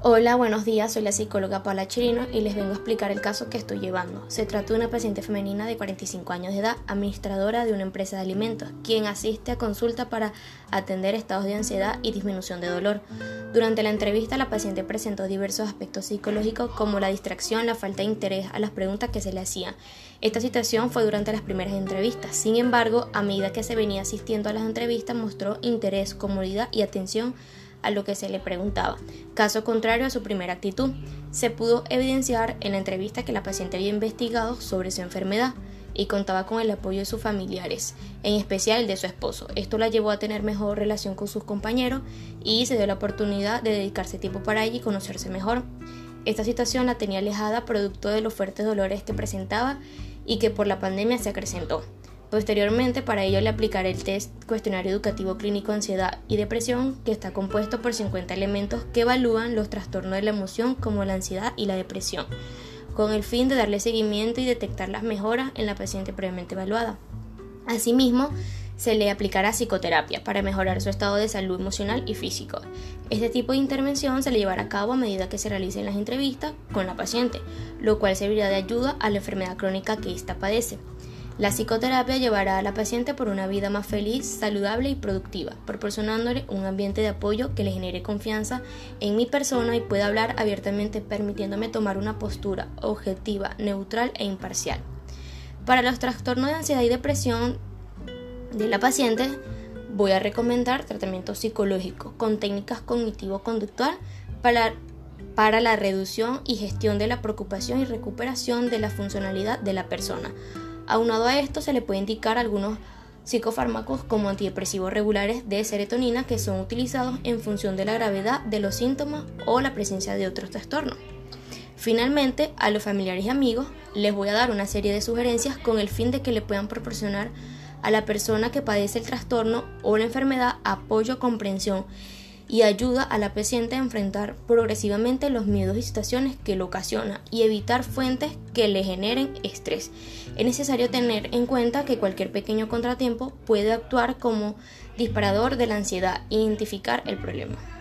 Hola, buenos días, soy la psicóloga Paula Chirino y les vengo a explicar el caso que estoy llevando. Se trata de una paciente femenina de 45 años de edad, administradora de una empresa de alimentos, quien asiste a consulta para atender estados de ansiedad y disminución de dolor. Durante la entrevista, la paciente presentó diversos aspectos psicológicos como la distracción, la falta de interés a las preguntas que se le hacían. Esta situación fue durante las primeras entrevistas. Sin embargo, a medida que se venía asistiendo a las entrevistas, mostró interés, comodidad y atención a lo que se le preguntaba. Caso contrario a su primera actitud, se pudo evidenciar en la entrevista que la paciente había investigado sobre su enfermedad y contaba con el apoyo de sus familiares, en especial de su esposo. Esto la llevó a tener mejor relación con sus compañeros y se dio la oportunidad de dedicarse tiempo para ella y conocerse mejor. Esta situación la tenía alejada producto de los fuertes dolores que presentaba y que por la pandemia se acrecentó. Posteriormente, para ello le aplicaré el test cuestionario educativo clínico ansiedad y depresión, que está compuesto por 50 elementos que evalúan los trastornos de la emoción como la ansiedad y la depresión, con el fin de darle seguimiento y detectar las mejoras en la paciente previamente evaluada. Asimismo, se le aplicará psicoterapia para mejorar su estado de salud emocional y físico. Este tipo de intervención se le llevará a cabo a medida que se realicen las entrevistas con la paciente, lo cual servirá de ayuda a la enfermedad crónica que ésta padece. La psicoterapia llevará a la paciente por una vida más feliz, saludable y productiva, proporcionándole un ambiente de apoyo que le genere confianza en mi persona y pueda hablar abiertamente permitiéndome tomar una postura objetiva, neutral e imparcial. Para los trastornos de ansiedad y depresión de la paciente, voy a recomendar tratamiento psicológico con técnicas cognitivo-conductual para, para la reducción y gestión de la preocupación y recuperación de la funcionalidad de la persona Aunado a esto, se le puede indicar algunos psicofármacos como antidepresivos regulares de serotonina que son utilizados en función de la gravedad de los síntomas o la presencia de otros trastornos. Finalmente, a los familiares y amigos les voy a dar una serie de sugerencias con el fin de que le puedan proporcionar a la persona que padece el trastorno o la enfermedad apoyo, comprensión y ayuda a la paciente a enfrentar progresivamente los miedos y situaciones que lo ocasiona y evitar fuentes que le generen estrés. Es necesario tener en cuenta que cualquier pequeño contratiempo puede actuar como disparador de la ansiedad e identificar el problema.